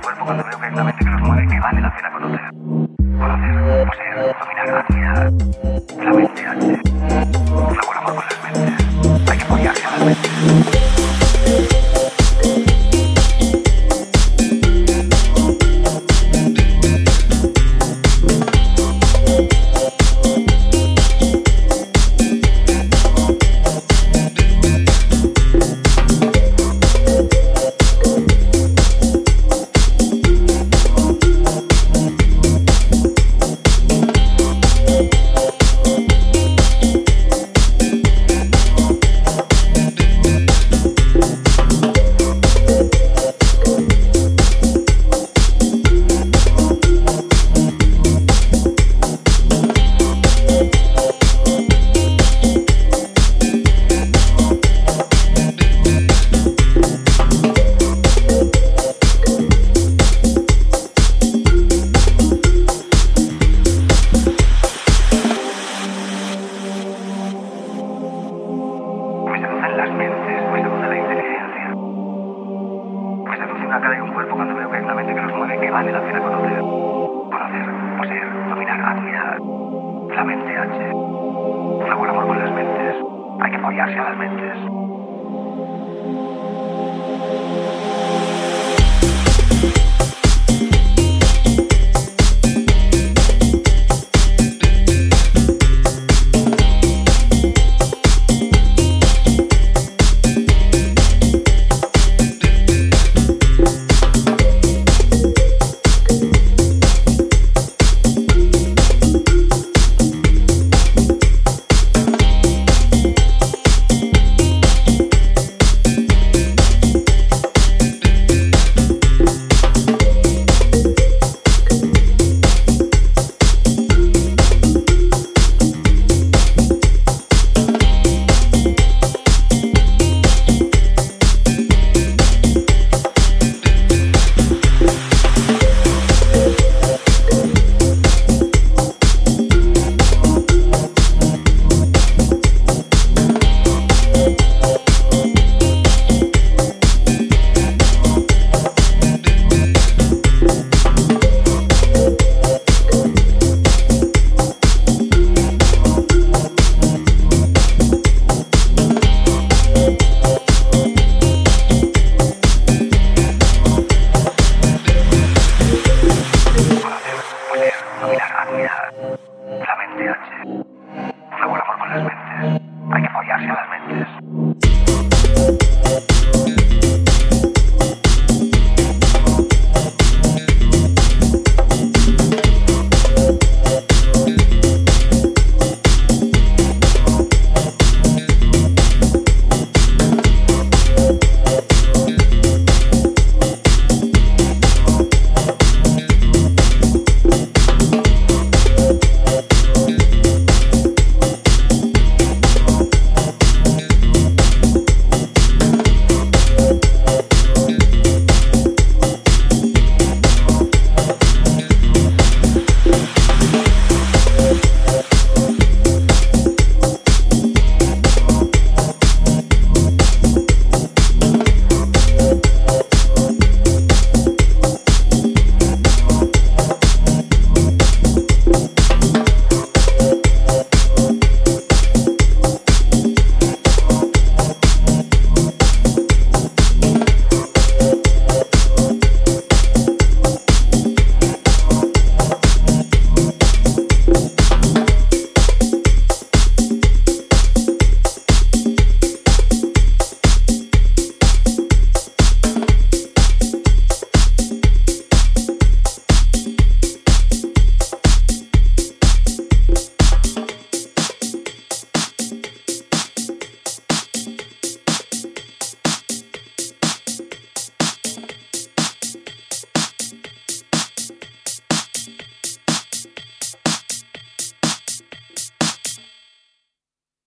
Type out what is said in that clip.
cuerpo cuando veo claramente que nos mueve que vale la pena conocer. Conocer, poseer, dominar la vida, la mente antes. Sabor amor con las mentes. Hay que apoyarse a las mentes. Las mentes.